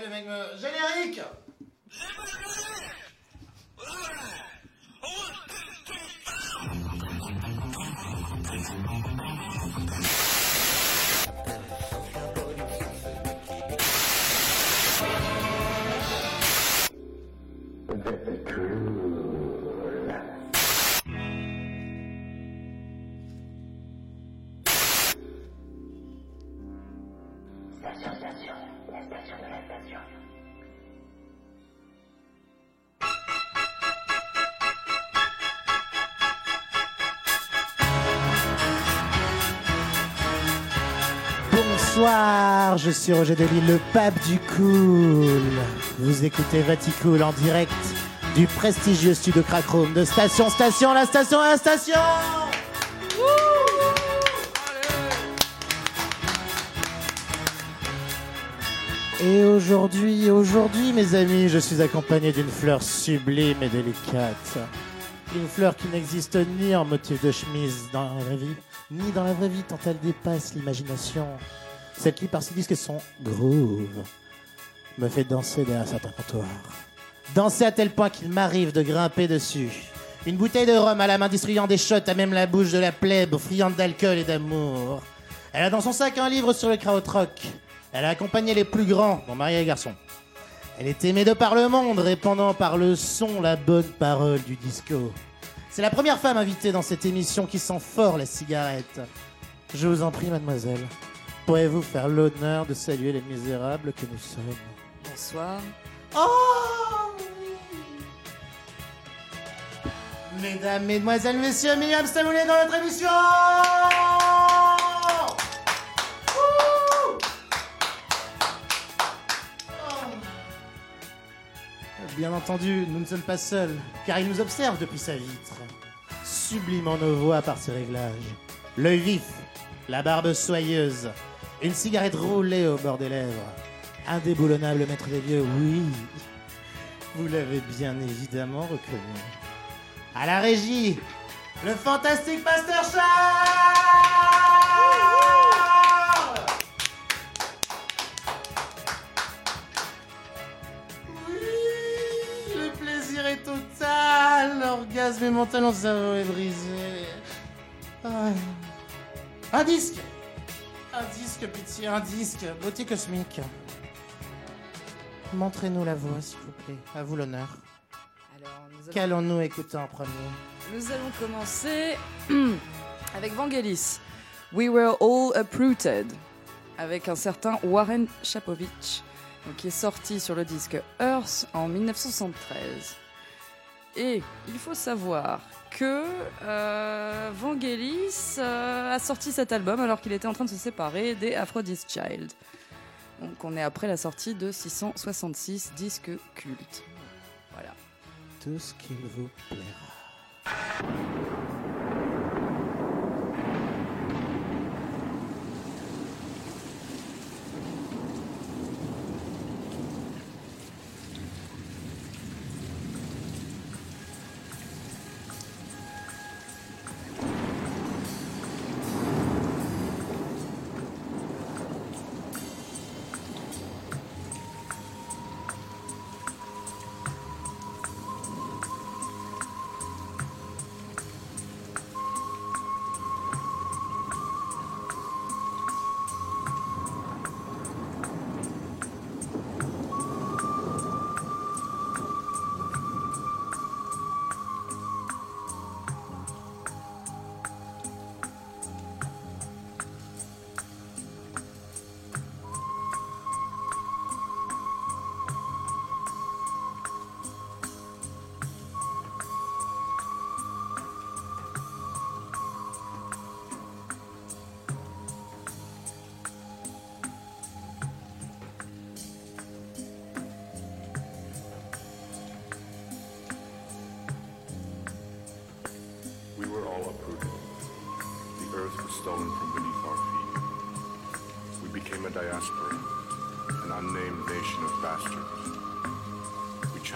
le mec me... Générique Bonsoir, je suis Roger Delisle, le pape du cool. Vous écoutez Vaticool en direct du prestigieux studio Crackroom de Station Station, la station la station Et aujourd'hui, aujourd'hui mes amis, je suis accompagné d'une fleur sublime et délicate. Une fleur qui n'existe ni en motif de chemise dans la vraie vie, ni dans la vraie vie tant elle dépasse l'imagination. Cette lit par ses disques son groove me fait danser derrière certains comptoirs. Danser à tel point qu'il m'arrive de grimper dessus. Une bouteille de rhum à la main distribuant des shots à même la bouche de la plèbe, friande d'alcool et d'amour. Elle a dans son sac un livre sur le krautrock. Elle a accompagné les plus grands, dont Marie et Garçon. Elle est aimée de par le monde, répandant par le son la bonne parole du disco. C'est la première femme invitée dans cette émission qui sent fort la cigarette. Je vous en prie, mademoiselle. Pourriez-vous faire l'honneur de saluer les misérables que nous sommes? Bonsoir. Oh Mesdames, Mesdemoiselles, Messieurs, Myriam Stamoulet dans notre émission Oh. Bien entendu, nous ne sommes pas seuls, car il nous observe depuis sa vitre, sublimant nos voix par ses réglages. L'œil vif, la barbe soyeuse, une cigarette roulée au bord des lèvres. Indéboulonnable maître des lieux, oui. Vous l'avez bien évidemment reconnu. À la régie, le fantastique Pasteur Charles Oui, le plaisir est total, l'orgasme est mental, mon cerveau est brisé. Ah. Un disque Un disque, pitié, un disque, beauté cosmique. Montrez-nous la voix, s'il vous plaît. À vous l'honneur. Alors, nous allons, Qu'allons-nous écouter en premier? Nous allons commencer avec Vangelis. We were all uprooted. Avec un certain Warren Chapovich, donc, qui est sorti sur le disque Earth en 1973. Et il faut savoir que euh, Vangelis euh, a sorti cet album alors qu'il était en train de se séparer des Aphrodite Child. Donc on est après la sortie de 666 disques cultes. Voilà. Tout ce qu'il vous plaira.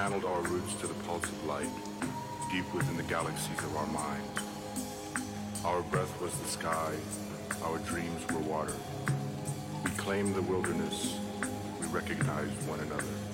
Channeled our roots to the pulse of light, deep within the galaxies of our minds. Our breath was the sky, our dreams were water. We claimed the wilderness, we recognized one another.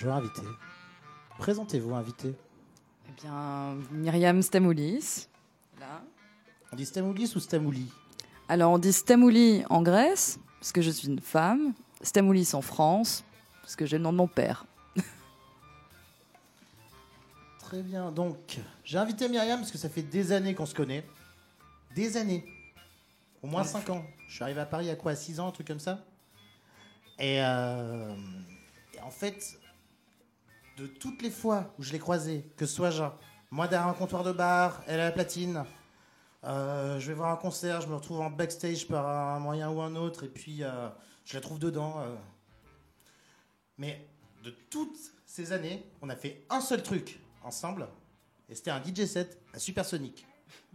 Bonjour invité. Présentez-vous invité. Eh bien, Myriam Stamoulis. Là. On dit Stamoulis ou Stamouli Alors, on dit Stamouli en Grèce, parce que je suis une femme. Stamoulis en France, parce que j'ai le nom de mon père. Très bien. Donc, j'ai invité Myriam parce que ça fait des années qu'on se connaît. Des années. Au moins 5 ans. Je suis arrivé à Paris à quoi À 6 ans, un truc comme ça? Et, euh, et en fait, de toutes les fois où je l'ai croisée, que ce soit moi derrière un comptoir de bar, elle à la platine, euh, je vais voir un concert, je me retrouve en backstage par un moyen ou un autre, et puis euh, je la trouve dedans. euh. Mais de toutes ces années, on a fait un seul truc ensemble, et c'était un DJ set à Supersonic.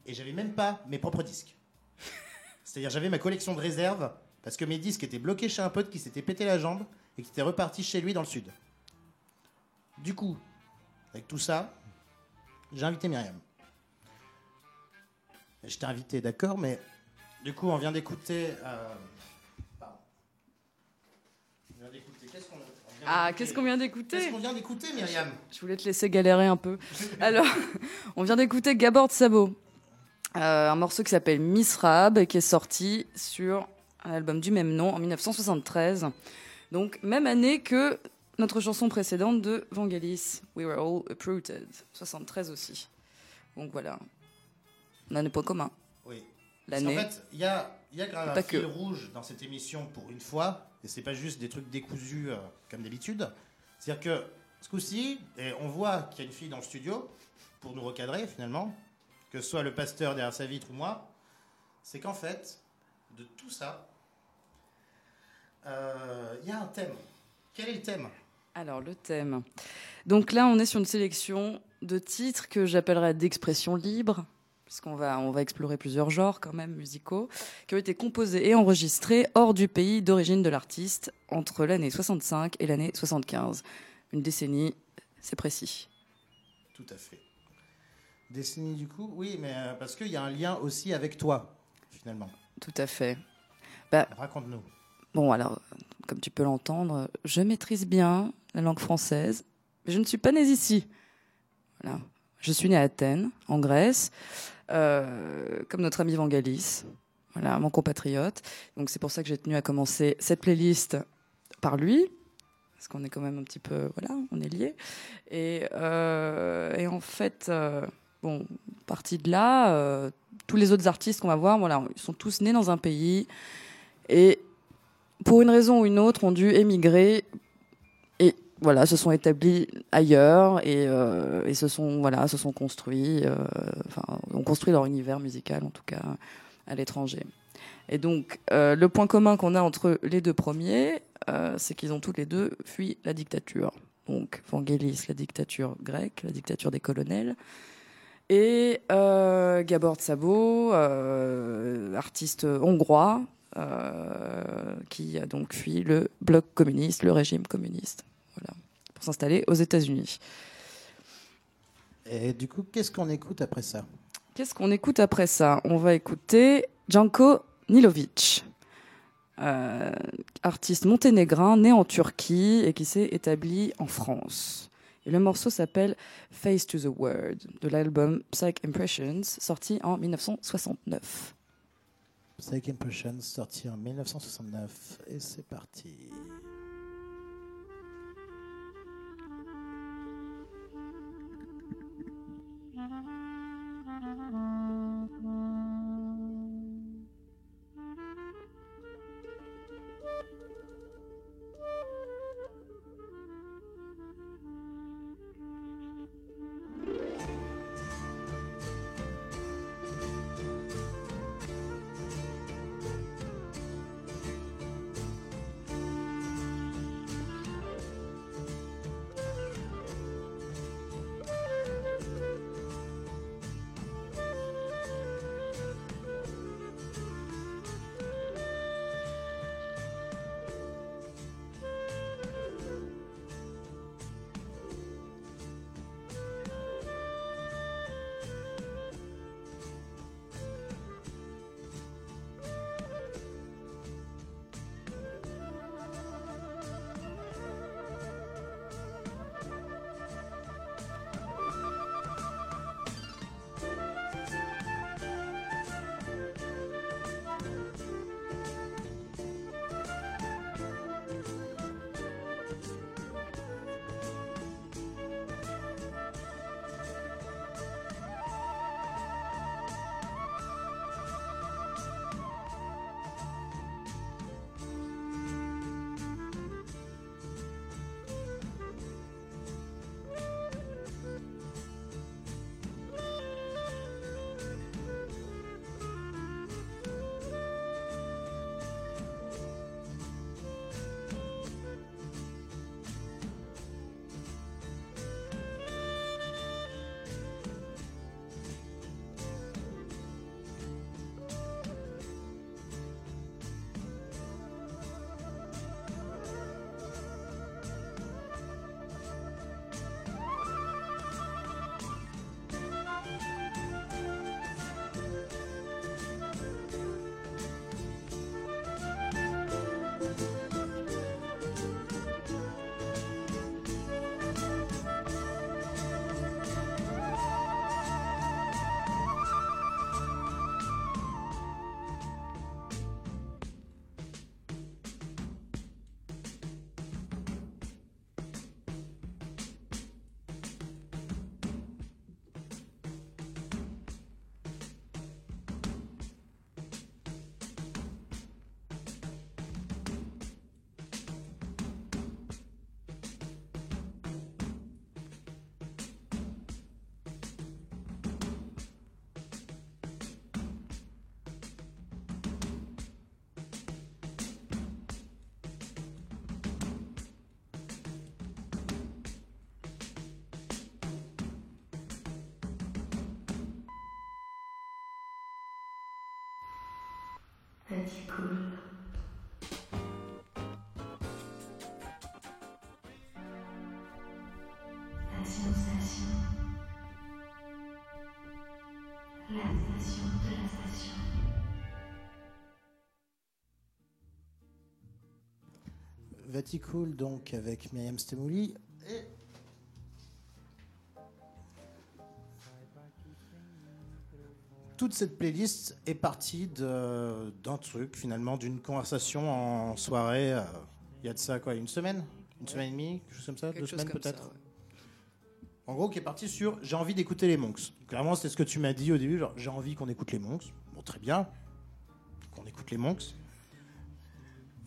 Et j'avais même pas mes propres disques. C'est-à-dire j'avais ma collection de réserve, parce que mes disques étaient bloqués chez un pote qui s'était pété la jambe, et qui était reparti chez lui dans le sud. Du coup, avec tout ça, j'ai invité Myriam. Je t'ai invité, d'accord, mais du coup, on vient d'écouter. euh. On vient d'écouter. Qu'est-ce qu'on on vient Ah, d'écouter qu'est-ce qu'on vient Qu'est-ce d'écouter qu'on vient d'écouter, Myriam? Je voulais te laisser galérer un peu. Alors, on vient d'écouter Gabord Sabot, euh, un morceau qui s'appelle Misrab et qui est sorti sur un album du même nom en 1973. Donc, même année que notre chanson précédente de Vangelis, We Were All Uprooted, 73 aussi. Donc voilà, on a des points communs. Oui. L'année. fait, il y a, y a grave un fil que. rouge dans cette émission pour une fois, et c'est pas juste des trucs décousus euh, comme d'habitude. C'est-à-dire que ce coup-ci, et on voit qu'il y a une fille dans le studio pour nous recadrer finalement, que ce soit le pasteur derrière sa vitre ou moi, c'est qu'en fait, de tout ça, euh, il y a un thème. Quel est le thème? Alors, le thème. Donc là, on est sur une sélection de titres que j'appellerais d'expression libre, puisqu'on va, on va explorer plusieurs genres quand même musicaux, qui ont été composés et enregistrés hors du pays d'origine de l'artiste entre l'année 65 et l'année 75. Une décennie, c'est précis. Tout à fait. Décennie du coup Oui, mais euh, parce qu'il y a un lien aussi avec toi, finalement. Tout à fait. Raconte-nous. Bon, alors, comme tu peux l'entendre, je maîtrise bien la langue française, mais je ne suis pas née ici. Voilà. Je suis née à Athènes, en Grèce, euh, comme notre ami Vangalis, voilà, mon compatriote. Donc c'est pour ça que j'ai tenu à commencer cette playlist par lui, parce qu'on est quand même un petit peu, voilà, on est liés. Et, euh, et en fait, euh, bon, partie de là, euh, tous les autres artistes qu'on va voir, voilà, ils sont tous nés dans un pays et pour une raison ou une autre, ont dû émigrer et voilà, se sont établis ailleurs et, euh, se sont voilà, se sont construits, euh, ont construit leur univers musical en tout cas à l'étranger. Et donc, euh, le point commun qu'on a entre les deux premiers, c'est qu'ils ont tous les deux fui la dictature. Donc, Vangelis, la dictature grecque, la dictature des colonels. Et Gabor euh, artiste hongrois, qui a donc fui le bloc communiste, le régime communiste, voilà, pour s'installer aux États-Unis. Et du coup, qu'est-ce qu'on écoute après ça? Qu'est-ce qu'on écoute après ça? On va écouter Janko Nilovic, euh, artiste monténégrin né en Turquie et qui s'est établi en France. Et le morceau s'appelle Face to the Word de l'album Psych Impressions, sorti en 1969. Psych Impressions, sorti en 1969. Et c'est parti. Cool. Station. Vaticool, donc, avec Myriam Stemouli. Toute cette playlist est partie d'un truc, finalement, d'une conversation en soirée. euh, Il y a de ça, quoi, une semaine? Une semaine et demie Quelque chose comme ça Quelque Deux semaines peut-être? ouais. En gros, qui est parti sur j'ai envie d'écouter les Monks. Clairement, c'est ce que tu m'as dit au début, genre j'ai envie qu'on écoute les Monks. Bon, très bien, qu'on écoute les Monks.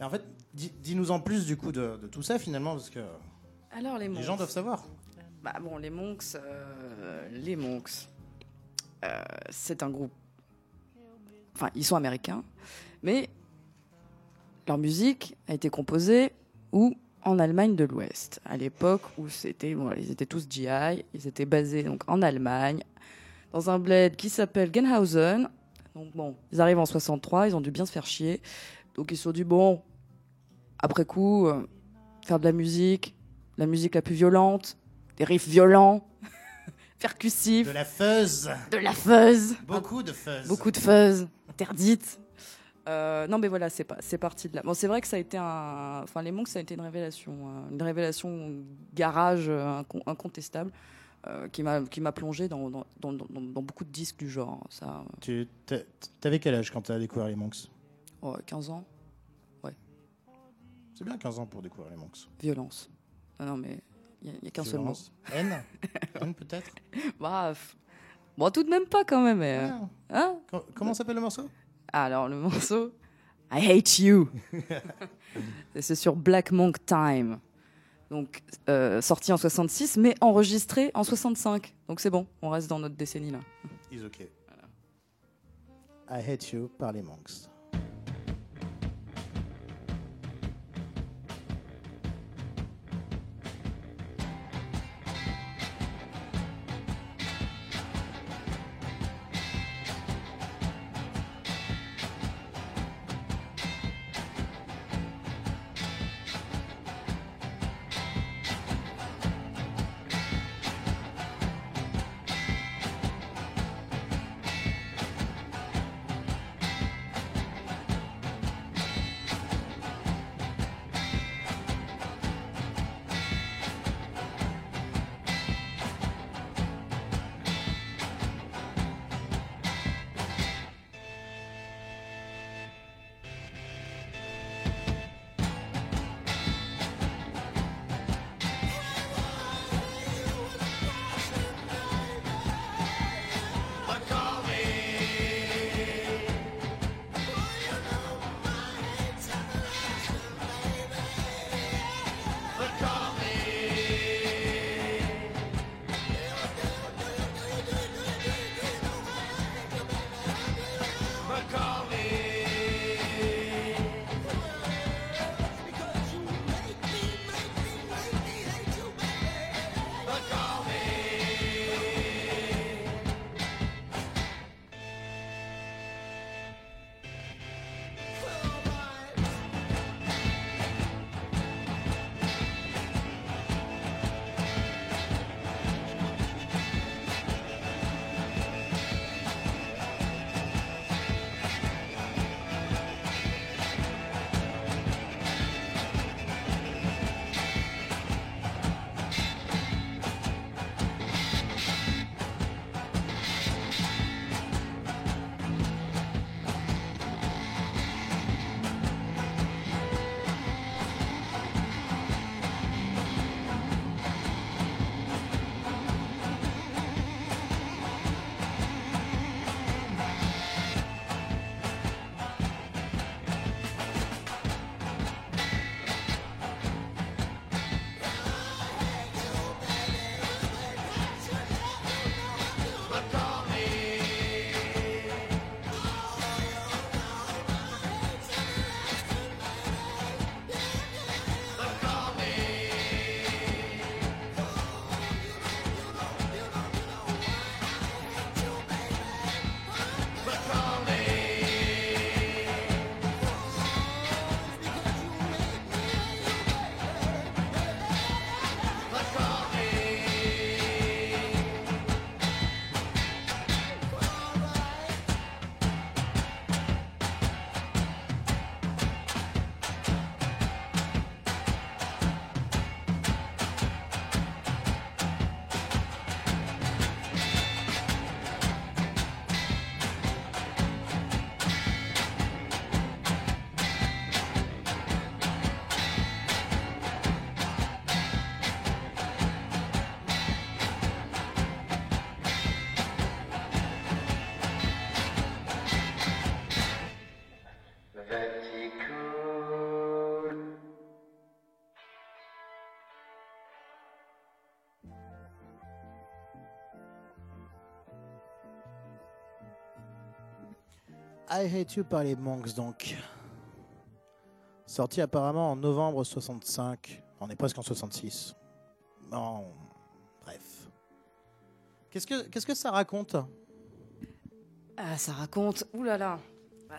Et en fait, dis- dis-nous en plus du coup de, de tout ça finalement, parce que Alors les gens doivent savoir. Bah bon, les monks, euh, les monks, euh, c'est un groupe. Enfin, ils sont américains, mais leur musique a été composée où en Allemagne de l'Ouest, à l'époque où c'était, bon, ils étaient tous GI, ils étaient basés donc en Allemagne, dans un bled qui s'appelle Genhausen. Donc bon, ils arrivent en 63, ils ont dû bien se faire chier, donc ils se sont dit bon, après coup, euh, faire de la musique, la musique la plus violente, des riffs violents, percussifs, De la fuzz, de la fuzz, beaucoup de fuzz. beaucoup de fuzz, interdite. Euh, non, mais voilà, c'est pas, c'est parti de là. Bon, c'est vrai que ça a été un, enfin, les Monks, ça a été une révélation, euh, une révélation garage euh, incon- incontestable, euh, qui m'a, qui m'a plongé dans dans, dans, dans- beaucoup de disques du genre. Ça, Tu t'a- t'avais quel âge quand tu as découvert les Monks? Ouais, 15 ans, C'est bien 15 ans pour découvrir les Monks. violence. Non, non, mais il y, a qu'un seul mot. Haine Haine peut-être Bah, bon, tout de même pas quand même. mais, euh, Ah. hein? Co- Comment s'appelle le morceau? Alors, le morceau I Hate You. C'est sur Black Monk Time. Donc, euh, sorti en 66, mais enregistré en 65. Donc, c'est bon, on reste dans notre décennie là. Is okay. I hate you par les Monks. I Hate You par les Monks, donc. Sorti apparemment en novembre 65. On est presque en 66. Non, bref. Qu'est-ce que, que ça raconte? Ah, ça raconte. Ouh là là.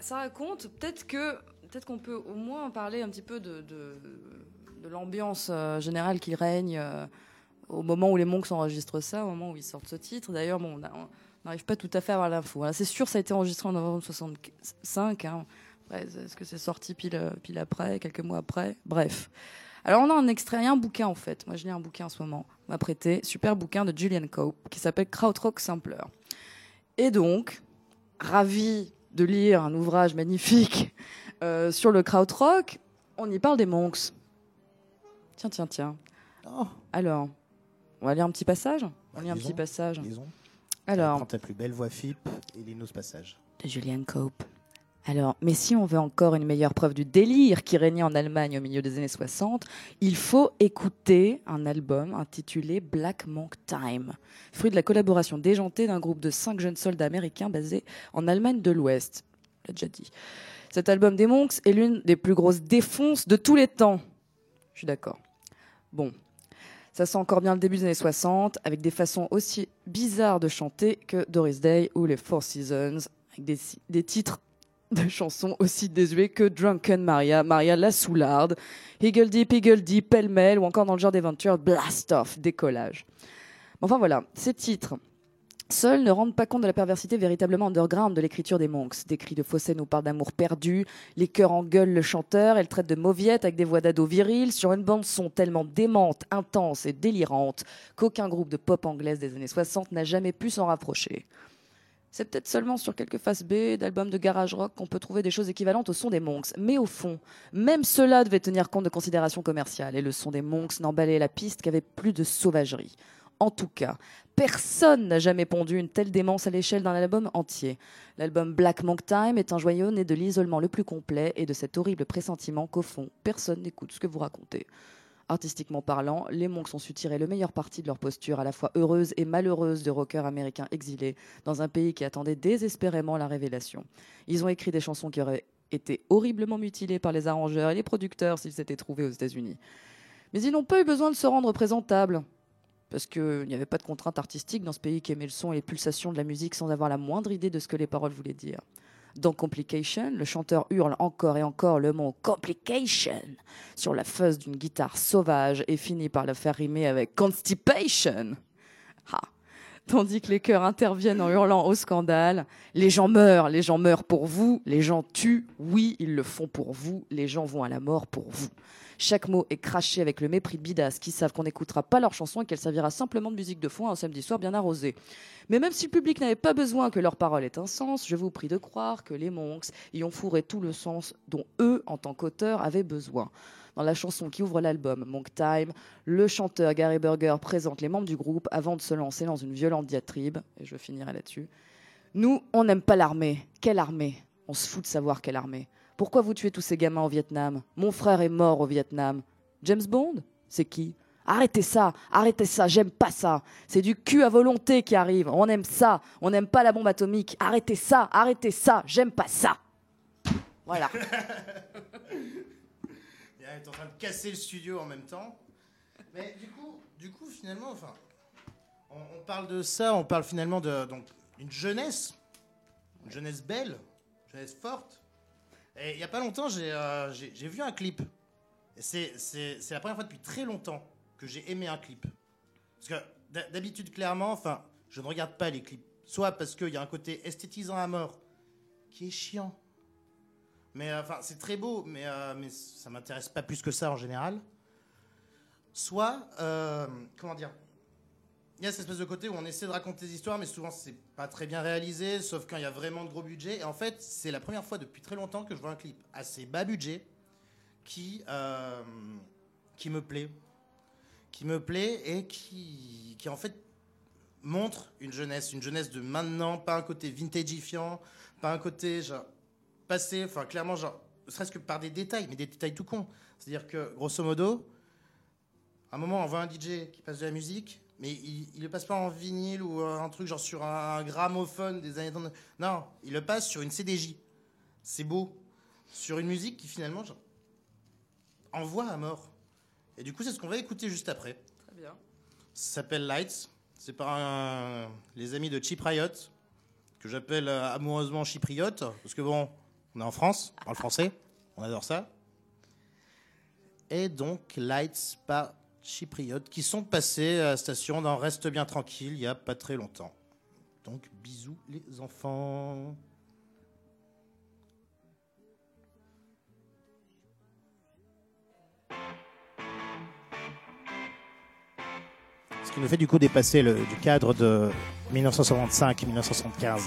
Ça raconte. Peut-être que, peut-être qu'on peut au moins parler un petit peu de, de, l'ambiance euh, générale qui règne euh, au moment où les Monks enregistrent ça, au moment où ils sortent ce titre. D'ailleurs, bon, on a- n'arrive pas tout à fait à avoir l'info. C'est sûr, ça a été enregistré en novembre 65. hein. Est-ce que c'est sorti pile, euh, pile après, quelques mois après Bref. Alors, on a un extrait, un bouquin en fait. Moi, je lis un bouquin en ce moment. On m'a prêté. Super bouquin de Julian Cope qui s'appelle Krautrock Sampler. Et donc, ravi de lire un ouvrage magnifique euh, sur le krautrock, on y parle des monks. Tiens, tiens, tiens. Oh, Alors, on va lire un petit passage? On lit un petit passage. Alors, Prends ta plus belle voix FIP et lis-nous ce passage. de Julian Cope. Alors, mais si on veut encore une meilleure preuve du délire qui régnait en Allemagne au milieu des années 60, il faut écouter un album intitulé Black Monk Time, fruit de la collaboration déjantée d'un groupe de cinq jeunes soldats américains basés en Allemagne de l'Ouest. On l'a déjà dit. Cet album des Monks est l'une des plus grosses défonces de tous les temps. Je suis d'accord. Bon, ça sent encore bien le début des années 60, avec des façons aussi bizarres de chanter que Doris Day ou les Four Seasons, avec des, des titres de chansons aussi désuets que Drunken Maria, Maria la Soularde, Higgledy Piggledy, Pêle-mêle, ou encore dans le genre d'aventure Blast Off, Décollage. Enfin voilà, ces titres seuls ne rendent pas compte de la perversité véritablement underground de l'écriture des Monks. Des cris de fossé nous parlent d'amour perdu, les chœurs engueulent le chanteur, elle traite de mauviette avec des voix d'ado viriles sur une bande son tellement démente, intense et délirante qu'aucun groupe de pop anglaise des années 60 n'a jamais pu s'en rapprocher. C'est peut-être seulement sur quelques faces B d'albums de garage rock qu'on peut trouver des choses équivalentes au son des Monks. Mais au fond, même cela devait tenir compte de considérations commerciales. Et le son des Monks n'emballait la piste qu'avait plus de sauvagerie. En tout cas, personne n'a jamais pondu une telle démence à l'échelle d'un album entier. L'album Black Monk Time est un joyau né de l'isolement le plus complet et de cet horrible pressentiment qu'au fond, personne n'écoute ce que vous racontez. Artistiquement parlant, les Monks ont su tirer le meilleur parti de leur posture à la fois heureuse et malheureuse de rockers américains exilés dans un pays qui attendait désespérément la révélation. Ils ont écrit des chansons qui auraient été horriblement mutilées par les arrangeurs et les producteurs s'ils s'étaient trouvés aux États-Unis. Mais ils n'ont pas eu besoin de se rendre présentables, parce qu'il n'y avait pas de contrainte artistique dans ce pays qui aimait le son et les pulsations de la musique sans avoir la moindre idée de ce que les paroles voulaient dire. Dans Complication, le chanteur hurle encore et encore le mot Complication sur la fuzz d'une guitare sauvage et finit par le faire rimer avec Constipation. Ah. Tandis que les chœurs interviennent en hurlant au scandale. Les gens meurent, les gens meurent pour vous, les gens tuent, oui, ils le font pour vous, les gens vont à la mort pour vous. Chaque mot est craché avec le mépris de bidas qui savent qu'on n'écoutera pas leur chanson et qu'elle servira simplement de musique de fond un samedi soir bien arrosé. Mais même si le public n'avait pas besoin que leur parole ait un sens, je vous prie de croire que les Monks y ont fourré tout le sens dont eux, en tant qu'auteurs, avaient besoin. Dans la chanson qui ouvre l'album, Monk Time, le chanteur Gary Burger présente les membres du groupe avant de se lancer dans une violente diatribe, et je finirai là-dessus. Nous, on n'aime pas l'armée. Quelle armée? On se fout de savoir quelle armée. Pourquoi vous tuez tous ces gamins au Vietnam? Mon frère est mort au Vietnam. James Bond? C'est qui? Arrêtez ça, arrêtez ça, j'aime pas ça. C'est du cul à volonté qui arrive. On aime ça, on n'aime pas la bombe atomique. Arrêtez ça, arrêtez ça, j'aime pas ça. Voilà. Il est en train de casser le studio en même temps. Mais du coup, du coup finalement, enfin, on, on parle de ça, on parle finalement de une jeunesse, une jeunesse belle, une jeunesse forte. Il y a pas longtemps, j'ai euh, vu un clip. C'est la première fois depuis très longtemps que j'ai aimé un clip. Parce que d'ha- d'habitude, clairement, enfin, je ne regarde pas les clips. Soit parce qu'il y a un côté esthétisant à mort qui est chiant. Mais euh, enfin, c'est très beau, mais, euh, mais ça m'intéresse pas plus que ça en général. Soit, euh, comment dire, il y a cette espèce de côté où on essaie de raconter des histoires, mais souvent c'est pas très bien réalisé, sauf quand il y a vraiment de gros budgets. Et en fait, c'est la première fois depuis très longtemps que je vois un clip assez bas budget qui, euh, qui me plaît. Qui me plaît et qui, qui en fait montre une jeunesse, une jeunesse de maintenant, pas un côté vintagifiant, pas un côté genre passé, enfin clairement genre, ne serait-ce que par des détails, mais des détails tout cons. C'est-à-dire que grosso modo, à un moment on voit un DJ qui passe de la musique, mais il, il le passe pas en vinyle ou un truc genre sur un gramophone des années 30. Non, il le passe sur une CDJ. C'est beau. Sur une musique qui finalement genre, envoie à mort. Et du coup, c'est ce qu'on va écouter juste après. Très bien. Ça s'appelle Lights. C'est par un- les amis de Chip Riot, que j'appelle euh, amoureusement chypriote, parce que bon, on est en France, on parle français, on adore ça. Et donc, Lights par Chypriote, qui sont passés à la station dans Reste bien tranquille il y a pas très longtemps. Donc, bisous les enfants. Ce qui nous fait du coup dépasser le du cadre de 1965-1975.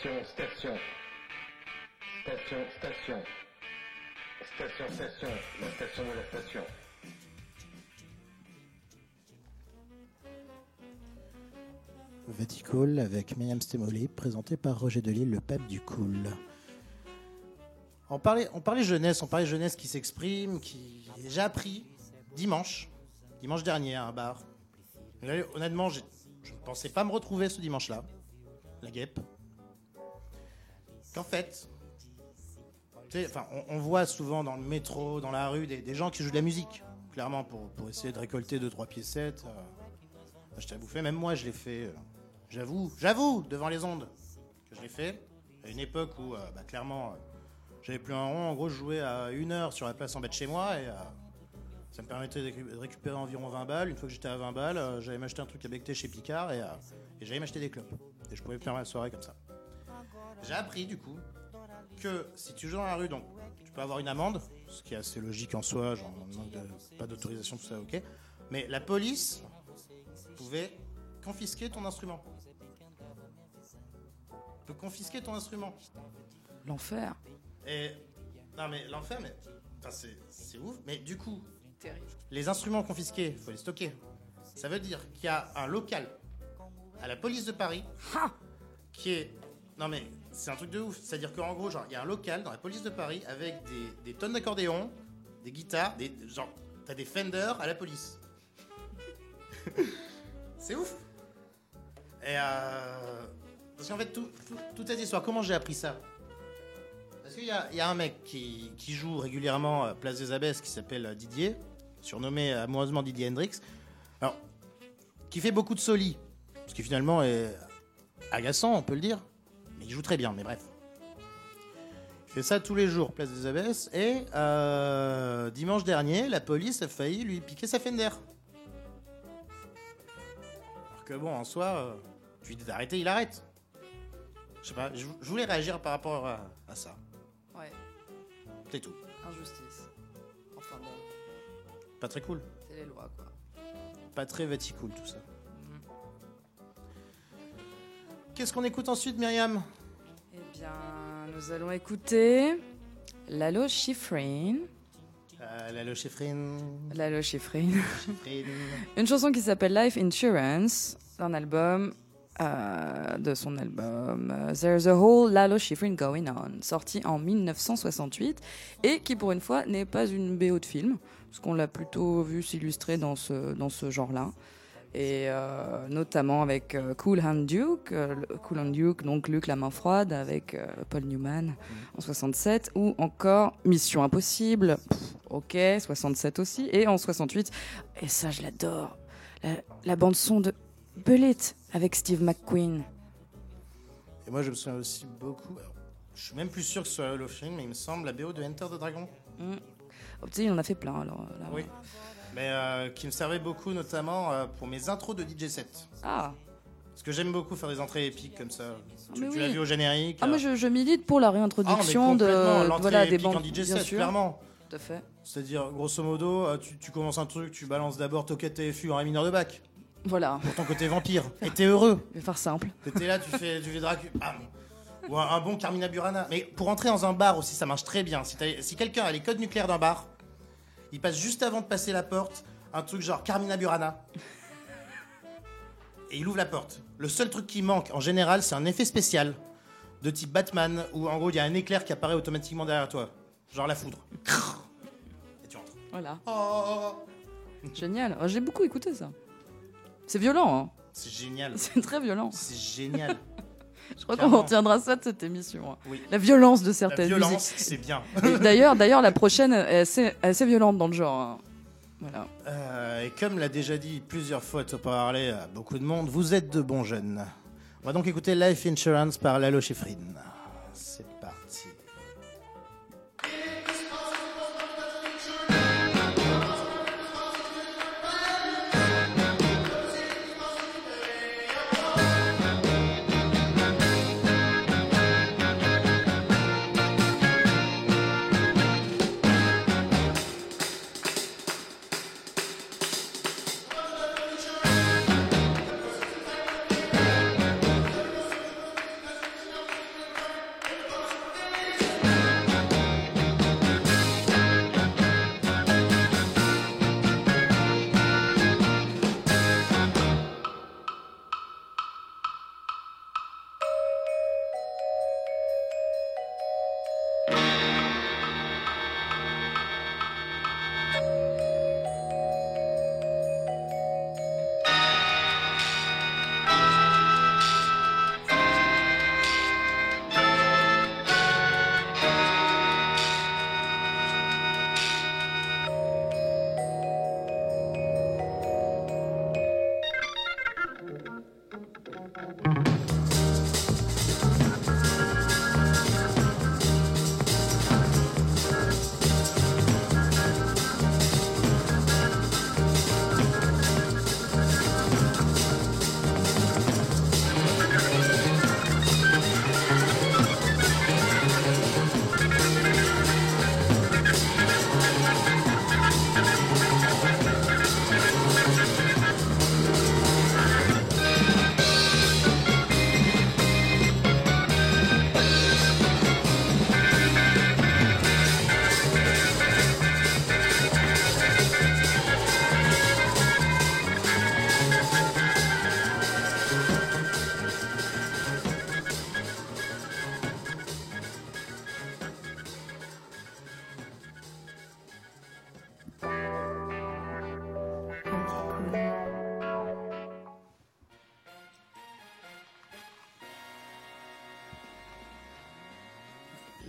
Station, station. Station, station. Station, station. La station de la station. Vaticool avec Myriam Stemoli, présenté par Roger Delille, le pape du cool. On parlait, on parlait jeunesse, on parlait jeunesse qui s'exprime, qui j'ai appris dimanche, dimanche dernier à un bar. Honnêtement, je ne pensais pas me retrouver ce dimanche-là, la guêpe. Qu'en fait, enfin, on, voit souvent dans le métro, dans la rue, des, gens qui jouent de la musique, clairement, pour, pour essayer de récolter 2-3 piécettes. euh, acheter à bouffer. Même moi, je l'ai fait. euh, j'avoue, j'avoue, devant les ondes, que je l'ai fait. À une époque où, euh, bah, clairement, euh, j'avais plus un rond. En gros, je jouais à une heure sur la place en bas de chez moi et ça me permettait de récu- de récupérer environ 20 balles. Une fois que j'étais à 20 balles, j'allais m'acheter un truc à becter chez Picard et, j'allais m'acheter des clopes. Et je pouvais faire ma soirée comme ça. J'ai appris, du coup, que si tu joues dans la rue, donc tu peux avoir une amende, ce qui est assez logique en soi, genre on demande de- pas d'autorisation, tout ça, ok. Mais la police pouvait confisquer ton instrument. Peut confisquer ton instrument. L'enfer. Et non mais l'enfer, mais enfin c'est c'est ouf. Mais du coup, Terrible. les instruments confisqués, faut les stocker. Ça veut dire qu'il y a un local à la police de Paris qui est. Non mais c'est un truc de ouf. C'est-à-dire qu'en gros, genre, il y a un local dans la police de Paris avec des, tonnes d'accordéons, des guitares, des genre, t'as des Fender à la police. c'est ouf. Et euh, parce qu'en fait, tout, tout- toute cette histoire, comment j'ai appris ça? Parce qu'il y, a- un mec qui, qui joue régulièrement à Place des Abbesses qui s'appelle euh, Didier, surnommé amoureusement Didier Hendrix. Alors, qui fait beaucoup de soli, ce qui finalement est agaçant, on peut le dire. Il joue très bien, mais bref. Il fait ça tous les jours, Place des Abbesses. Et euh, dimanche dernier, la police a failli lui piquer sa Fender. Alors que bon, en soi, euh, tu lui dis d'arrêter, il arrête. Je sais pas, je, je voulais réagir par rapport à, à ça. Ouais, C'est tout. injustice. Enfin bon, Pas très cool. c'est les lois quoi. Pas très vaticool tout ça. Mhm. Qu'est-ce qu'on écoute ensuite, Myriam? Bien, nous allons écouter Lalo Schifrin. euh, La Lochefrine. Lalo Schifrin. Une chanson qui s'appelle Life Insurance, d'un album, euh, de son album euh, There's a Whole Lalo Schifrin Going On, sorti en 1968, et qui pour une fois n'est pas une BO de film, parce qu'on l'a plutôt vu s'illustrer dans ce, dans ce genre-là. Et euh, notamment avec euh, Cool Hand Duke, euh, le- Cool Hand Duke, donc Luc la main froide avec Paul Newman en 67, ou encore Mission Impossible, pff, ok, 67 aussi, et en 68, et ça je l'adore, la, la bande son de Bullet avec Steve McQueen. Et moi, je me souviens aussi beaucoup. je suis même plus sûr que ce soit la Lochefrine, mais il me semble la BO de Enter the Dragon. Mm. Oh, tu sais, il en a fait plein alors. là. Oui. Mais euh, qui me servait beaucoup, notamment euh, pour mes intros de DJ set. Ah, Parce que j'aime beaucoup faire des entrées épiques comme ça. Tu, mais tu oui. l'as vu au générique. ah euh, moi je, je milite pour la ah, réintroduction de complètement l'entrée voilà des bandes en DJ set, clairement. Tout à fait. C'est-à-dire, grosso modo, euh, tu, tu commences un truc, tu balances d'abord Toquette TFU en ré mineur de bac, Voilà, pour ton côté vampire. Et t'es heureux. je vais faire simple. T'étais là, tu fais, tu fais Dracula. bam. Ou un, un bon Carmina Burana. Mais pour entrer dans un bar aussi, ça marche très bien. Si quelqu'un a les codes nucléaires d'un bar, il passe juste avant de passer la porte, un truc genre Carmina Burana. Et il ouvre la porte. Le seul truc qui manque, en général, c'est un effet spécial de type Batman, où en gros, il y a un éclair qui apparaît automatiquement derrière toi. Genre la foudre. Et tu entres. Voilà, Oh, génial. Oh, J'ai beaucoup écouté ça. C'est violent, hein. c'est génial. c'est très violent. C'est génial. Je crois qu'on retiendra ça de cette émission. hein. Oui. La violence de La certaines violence, musiques. c'est bien. D'ailleurs, d'ailleurs, la prochaine est assez, assez violente dans le genre. hein. Voilà. Euh, et comme l'a déjà dit plusieurs fois Top Harley à beaucoup de monde, vous êtes de bons jeunes. On va donc écouter Life Insurance par Lalo Schifrin. C'est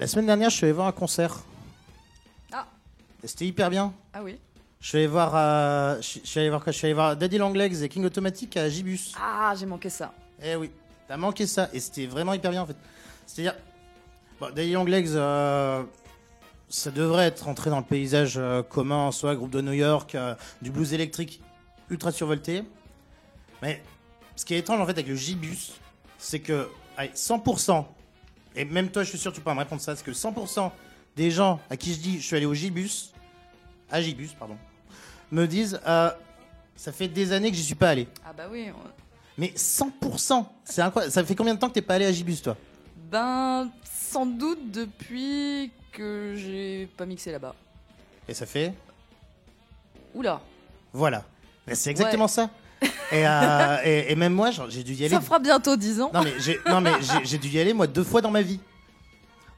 La semaine dernière, je suis allé voir un concert. Ah. Et C'était hyper bien. Ah oui. Je suis allé voir, euh, je suis allé voir quoi? Je suis allé voir Daddy Longlegs et King Automatic à Gibus. Ah, j'ai manqué ça. Eh oui, t'as manqué ça. Et c'était vraiment hyper bien en fait. C'est-à-dire, bon, Daddy Longlegs, euh, ça devrait être entré dans le paysage euh, commun en soi, groupe de New York, du blues électrique ultra survolté. Mais ce qui est étrange en fait avec le Gibus, c'est que allez, 100%, et même toi je suis sûr que tu peux pas me répondre ça, c'est que 100% des gens à qui je dis je suis allé au Gibus, à Gibus, pardon, me disent euh, ça fait des années que j'y suis pas allé. Ah bah oui. on- Mais 100% C'est incroyable. Ça fait combien de temps que t'es pas allé à Gibus, toi? Ben, sans doute depuis que j'ai pas mixé là-bas. Et ça fait? Oula, Voilà. Mais c'est exactement ça. Et, euh, et, et même moi, j'ai dû y aller. ça fera bientôt 10 ans. Non, mais j'ai dû y aller, moi, deux fois dans ma vie.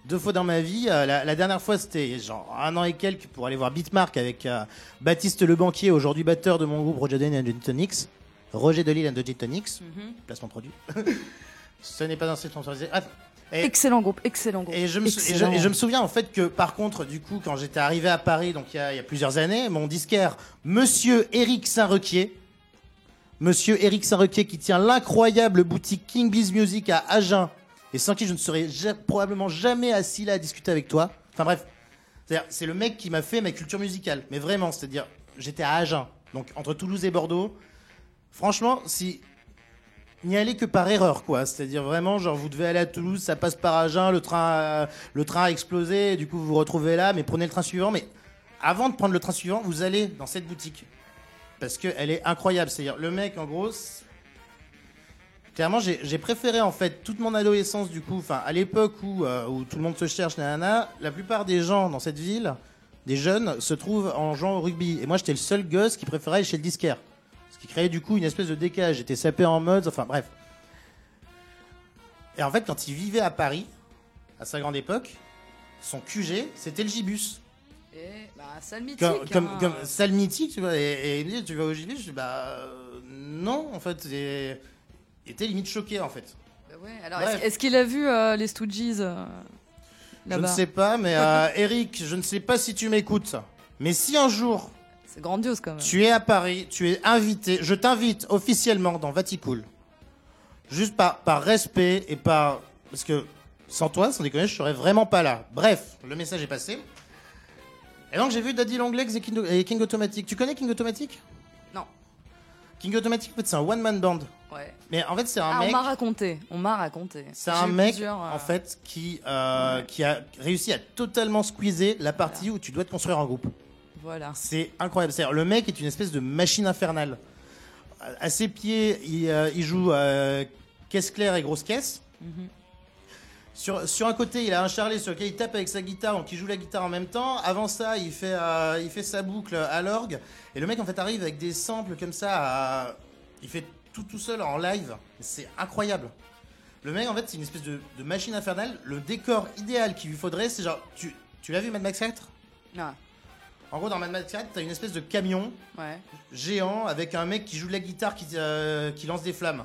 Deux fois dans ma vie. Euh, la, la dernière fois, c'était genre un an et quelques pour aller voir Beatmark avec euh, Baptiste Le Banquier, aujourd'hui batteur de mon groupe Roger Delille and the Tonics. Roger Delille and the Tonics. Mhm. Placement produit. Ce n'est pas un site sponsorisé. Et- Excellent groupe, excellent groupe. Et je, me sou- et, je, Excellent. et je me souviens en fait que par contre, du coup, quand j'étais arrivé à Paris, donc il y y a plusieurs années, mon disquaire, Monsieur Éric Saint-Requier, Monsieur Éric Saint-Requier qui tient l'incroyable boutique King Biz Music à Agen, et sans qui je ne serais probablement jamais assis là à discuter avec toi. Enfin bref, c'est le mec qui m'a fait ma culture musicale, mais vraiment, c'est-à-dire, j'étais à Agen, donc entre Toulouse et Bordeaux. Franchement, si n'y aller que par erreur, quoi. C'est-à-dire vraiment, genre, vous devez aller à Toulouse, ça passe par Agen, le train, a- le train a explosé, du coup, vous vous retrouvez là, mais prenez le train suivant. Mais avant de prendre le train suivant, vous allez dans cette boutique. Parce qu'elle est incroyable. C'est-à-dire, le mec, en gros, clairement, j'ai préféré, en fait, toute mon adolescence, du coup, enfin, à l'époque où, euh, où tout le monde se cherche, nanana, la plupart des gens dans cette ville, des jeunes, se trouvent en jouant au rugby. Et moi, j'étais le seul gosse qui préférait aller chez le disquaire. Ce qui créait du coup une espèce de décalage. J'étais sapé en mode, enfin bref. Et en fait, quand il vivait à Paris, à sa grande époque, son QG, c'était le Gibus. Et bah, salle mythique. Comme, comme, hein. comme salle mythique, tu vois. Et, et il me dit, tu vas au Gibus Je dis, bah euh, non, en fait. Et, était limite choqué, en fait. Bah ouais, alors Bref. est-ce, qu'il a vu euh, les Stooges euh, Je ne sais pas, mais euh, Eric, je ne sais pas si tu m'écoutes. Mais si un jour C'est grandiose quand même. Tu es à Paris, tu es invité, je t'invite officiellement dans Vaticool. Juste par, par respect et par. Parce que sans toi, sans déconner, je serais vraiment pas là. Bref, le message est passé. Et donc j'ai vu Daddy Longlegs et King, et King Automatic. Tu connais King Automatic Non. King Automatic, en fait, c'est un one-man band. Ouais. Mais en fait, c'est un Ah, on mec. m'a raconté. On m'a raconté. C'est un mec, plusieurs, euh, en fait, qui, euh, qui a réussi à totalement squeezer la partie où tu dois te construire en groupe. Voilà. C'est incroyable. C'est-à-dire, le mec est une espèce de machine infernale. À ses pieds, il, euh, il joue euh, caisse claire et grosse caisse. Mhm. Sur, sur un côté, il a un charlet sur lequel il tape avec sa guitare, donc il joue la guitare en même temps. Avant ça, il fait, euh, il fait sa boucle à l'orgue. Et le mec, en fait, arrive avec des samples comme ça. à- Il fait tout tout seul en live. C'est incroyable. Le mec, en fait, c'est une espèce de, de machine infernale. Le décor idéal qu'il lui faudrait, c'est genre. Tu, tu l'as vu, Mad Max 4 Ah, En gros, dans Mad Max 4, t'as une espèce de camion ouais. géant avec un mec qui joue de la guitare qui, euh, qui lance des flammes.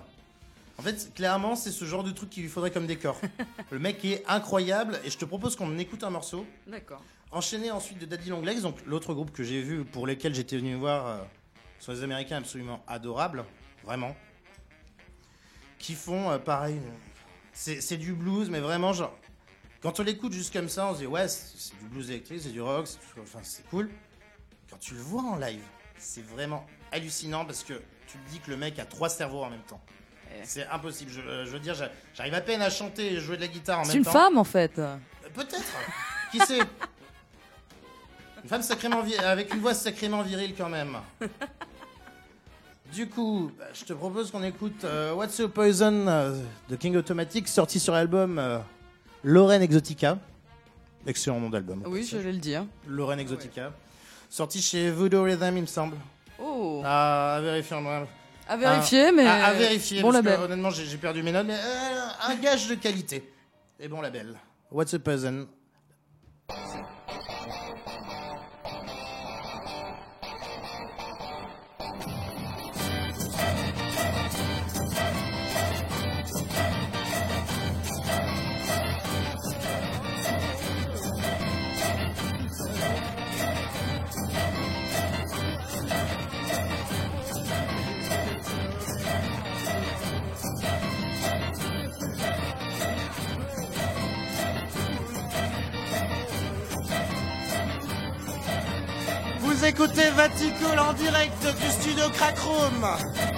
En fait, clairement, c'est ce genre de truc qu'il lui faudrait comme décor. le mec est incroyable et je te propose qu'on écoute un morceau. D'accord. Enchaîné ensuite de Daddy Longlegs, donc l'autre groupe que j'ai vu pour lesquels j'étais venu voir euh, sont les Américains absolument adorables, vraiment. Qui font euh, pareil. C'est du blues, mais vraiment, genre. Quand on l'écoute juste comme ça, on se dit ouais, c'est du blues électrique, c'est du rock, tout- enfin, c'est cool. Quand tu le vois en live, c'est vraiment hallucinant parce que tu te dis que le mec a trois cerveaux en même temps. C'est impossible. Je, euh, je veux dire, j'a- j'arrive à peine à chanter et jouer de la guitare en C'est même une temps. femme en fait. Euh, Peut-être. Qui sait? Une femme sacrément avec une voix sacrément virile quand même. Du coup, bah, je te propose qu'on écoute euh, What's the Poison euh, de King Automatic, sorti sur l'album euh, Lorraine Exotica. Excellent nom d'album. Oui, je vais le dire. Lorraine Exotica. Sorti chez Voodoo Rhythm, il me semble. Oh. Ah, à vérifier. moi. À vérifier, mais. À, à vérifier, Bon parce que, label. honnêtement, j'ai perdu mes notes, mais euh, un gage de qualité. Et bon label. What's a Poison écoutez Vaticool en direct du studio Crackroom.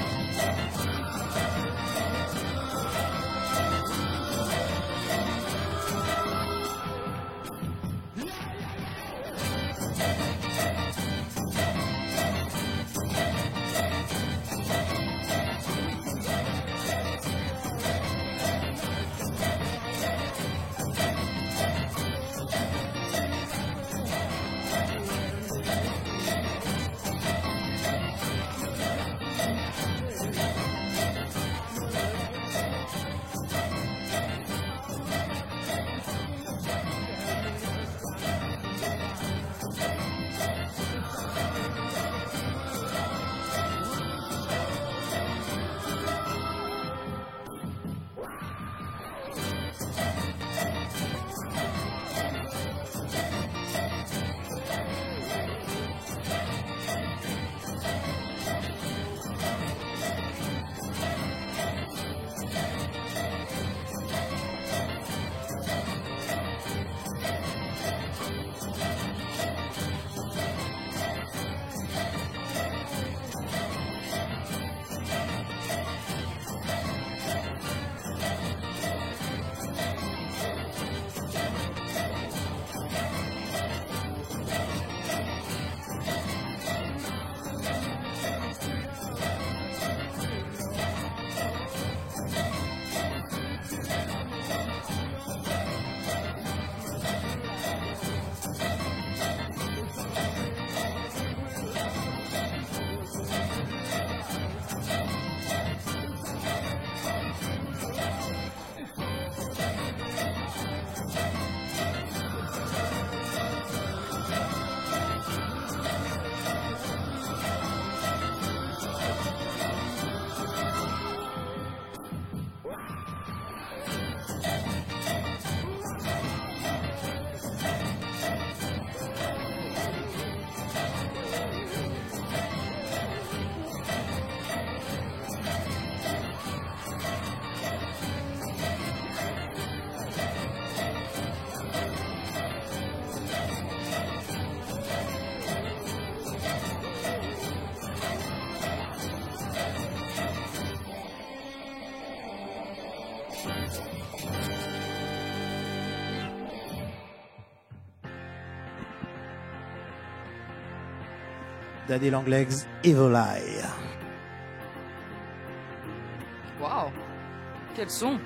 Daddy Longlegs, Evil Eye. Waouh Quel son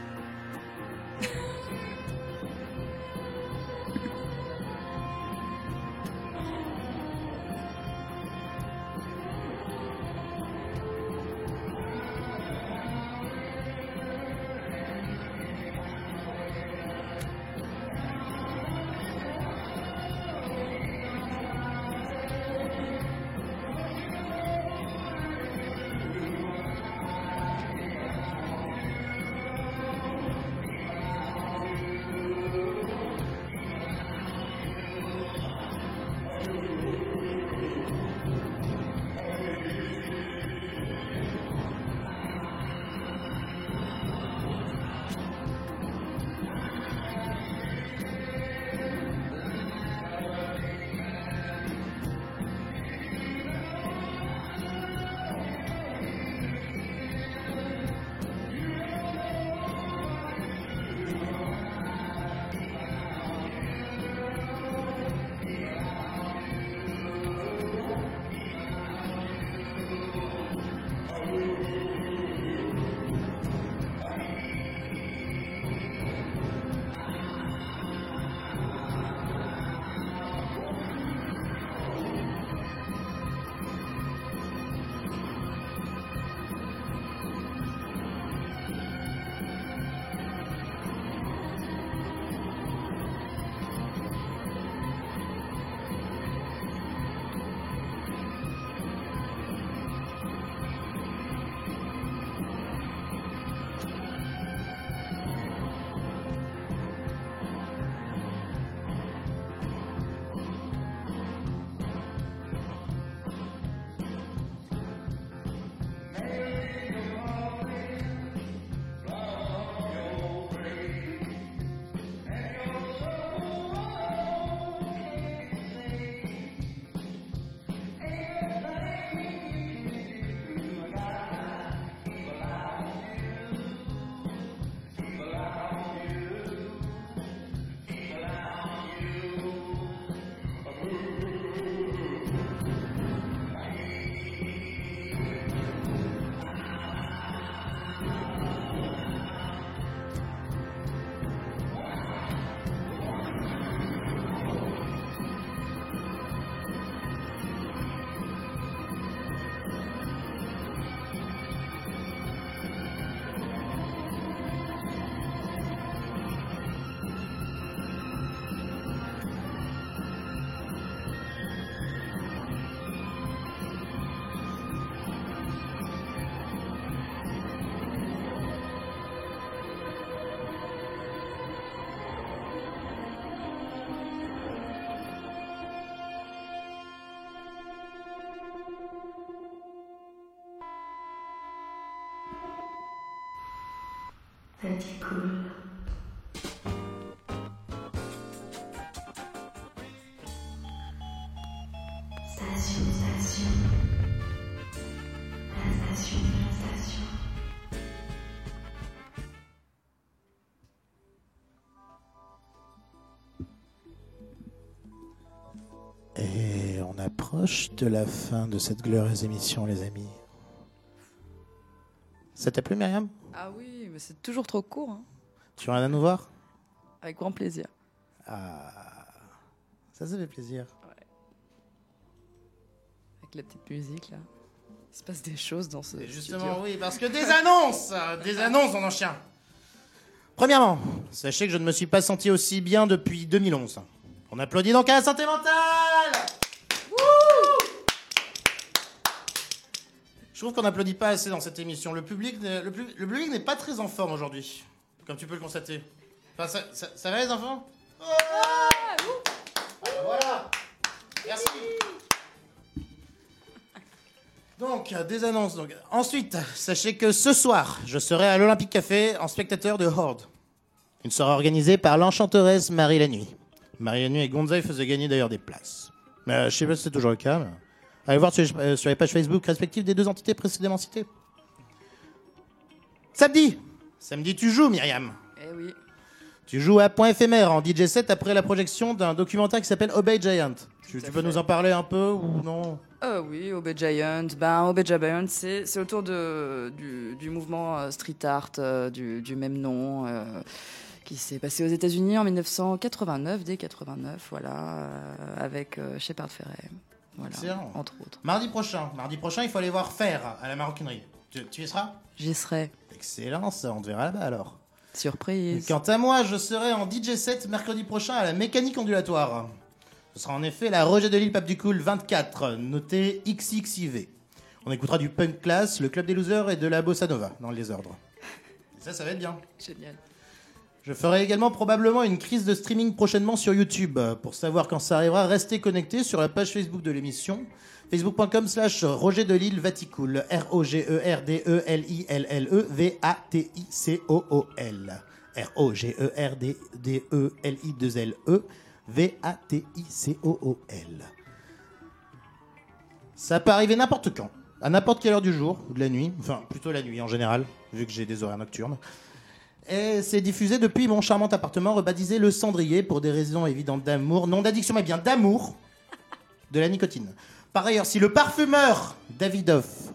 Petit cool. Station, station. La station de la station. Et on approche de la fin de cette glorieuse émission, les amis. Ça t'a plu, Myriam? Ah oui, mais c'est toujours trop court. hein. Tu viens à nous voir? Avec grand plaisir. Ah, ça, ça fait plaisir. Avec la petite musique là. Il se passe des choses dans ce. Et studio. justement, oui, parce que des annonces Des annonces, on en chien Premièrement, sachez que je ne me suis pas senti aussi bien depuis 2011. On applaudit donc à la santé mentale Wouh Je trouve qu'on n'applaudit pas assez dans cette émission. Le public, n'est- le, pub- le public n'est pas très en forme aujourd'hui, comme tu peux le constater. Enfin, ça, ça- ça va les enfants? Ah, Voilà Merci donc, des annonces. Donc. Ensuite, sachez que ce soir, je serai à l'Olympique Café en spectateur de Horde. Une soirée organisée par l'enchanteresse Marie la Nuit. Marie la Nuit et Gonzaï faisaient gagner d'ailleurs des places. Mais euh, je sais pas si c'est toujours le cas. mais- Allez voir sur, euh, sur les pages Facebook respectives des deux entités précédemment citées. Samedi Samedi, tu joues, Myriam. Eh oui. Tu joues à point éphémère en DJ set après la projection d'un documentaire qui s'appelle Obey Giant. Tu, peux nous en parler un peu ou non? Ah oui, Obey Giant. Ben, Obey Giant, c'est c'est autour de, du, du mouvement euh, street art euh, du, du même nom. euh, qui s'est passé aux États-Unis en 1989, dès 89, voilà, euh, avec euh, Shepard Ferret, voilà, Excellent. entre autres. Mardi prochain. Mardi prochain, il faut aller voir Faire à la maroquinerie. Tu, tu y seras? J'y serai. Excellent, ça, on te verra là-bas alors. Surprise. Quant à moi, je serai en DJ set mercredi prochain à la mécanique ondulatoire. Ce sera en effet la Roger de Lille Pape du Cool 24, noté XXIV. On écoutera du punk class, le club des losers et de la bossa nova dans le désordre. Et ça, ça va être bien. Génial. Je ferai également probablement une crise de streaming prochainement sur YouTube. Pour savoir quand ça arrivera, restez connectés sur la page Facebook de l'émission. Facebook.com slash Roger de Lille Vaticool. E R-O-G-E-R-D-E-L-I-L-L-E V-A-T-I-C-O-O-L. R-O-G-E-R-D-E-L-I-2-L-E V-A-T-I-C-O-O-L. Ça peut arriver n'importe quand, à n'importe quelle heure du jour ou de la nuit, enfin plutôt la nuit en général, vu que j'ai des horaires nocturnes. Et c'est diffusé depuis mon charmant appartement rebaptisé Le Cendrier pour des raisons évidentes d'amour, non d'addiction mais bien d'amour de la nicotine. Par ailleurs, si le parfumeur Davidoff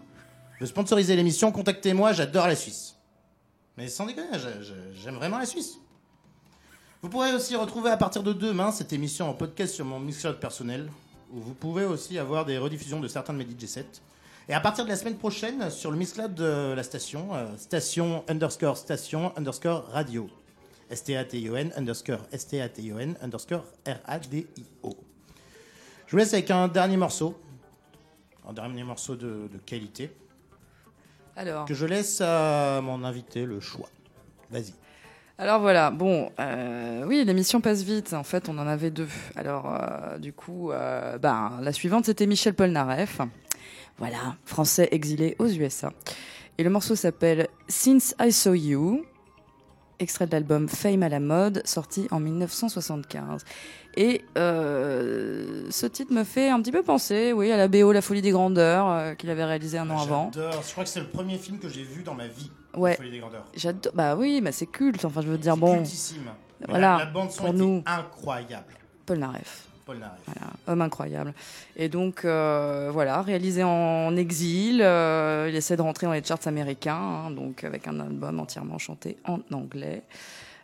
veut sponsoriser l'émission, contactez-moi, j'adore la Suisse. Mais sans déconner, j'aime vraiment la Suisse. Vous pourrez aussi retrouver à partir de demain cette émission en podcast sur mon Mixcloud personnel, où vous pouvez aussi avoir des rediffusions de certains de mes DJ sets. Et à partir de la semaine prochaine, sur le Mixcloud de la station, euh, station underscore station underscore radio. S-T-A-T-I-O-N underscore S-T-A-T-I-O-N underscore R-A-D-I-O. Je vous laisse avec un dernier morceau. Un dernier morceau de, de qualité. Alors, Que je laisse à mon invité le choix. Vas-y. alors voilà, bon, euh, oui, l'émission passe vite. En fait, on en avait deux. Alors, euh, du coup, euh, ben, la suivante, c'était Michel Polnareff. Voilà, français exilé aux USA. Et le morceau s'appelle Since I Saw You, extrait de l'album Fame à la mode, sorti en 1975. Et euh, ce titre me fait un petit peu penser, oui, à la BO La Folie des Grandeurs, euh, qu'il avait réalisé un an avant. J'adore. Je crois que c'est le premier film que j'ai vu dans ma vie. Ouais. La Folie des grandeurs. J'adore. Bah oui, bah c'est culte. Enfin, je veux dire, C'est bon, cultissime. Voilà, La, la bande son pour était nous. incroyable. Polnareff. Voilà, homme incroyable. Et donc, euh, voilà, réalisé en exil, euh, il essaie de rentrer dans les charts américains, hein, donc avec un album entièrement chanté en anglais.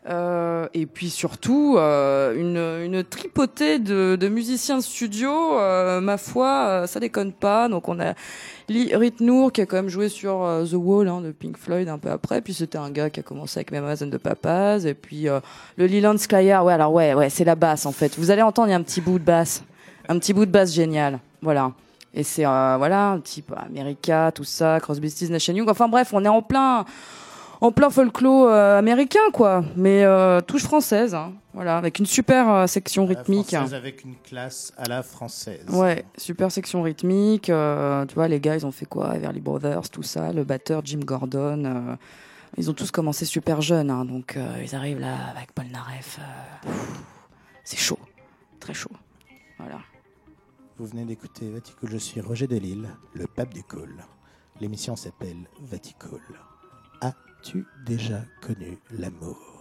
Euh, et puis surtout, euh, une, une tripotée de, de musiciens de studio, euh, ma foi, euh, ça déconne pas. Donc on a Lee Ritnour qui a quand même joué sur euh, The Wall hein, de Pink Floyd un peu après. Puis c'était un gars qui a commencé avec Mamas and the Papas. Et puis euh, le Leland Skyer, ouais, alors ouais, ouais, c'est la basse en fait. Vous allez entendre, il y a un petit bout de basse, un petit bout de basse génial, voilà. Et c'est voilà, un type America, tout ça, Crosby, Stills, Nash Young. Enfin bref, on est en plein, en plein folklore euh, américain quoi, mais euh, touche française, hein, voilà, avec une super euh, section rythmique. française avec une classe à la française. Ouais, super section rythmique. tu vois, les gars, ils ont fait quoi? Everly Brothers, tout ça. Le batteur Jim Gordon. Ils ont tous commencé super jeunes, hein, donc ils arrivent là avec Paul Naref. c'est chaud, très chaud. Voilà. Vous venez d'écouter Vaticool, je suis Roger Delille, le pape du cool. L'émission s'appelle Vaticool. As-tu déjà connu l'amour?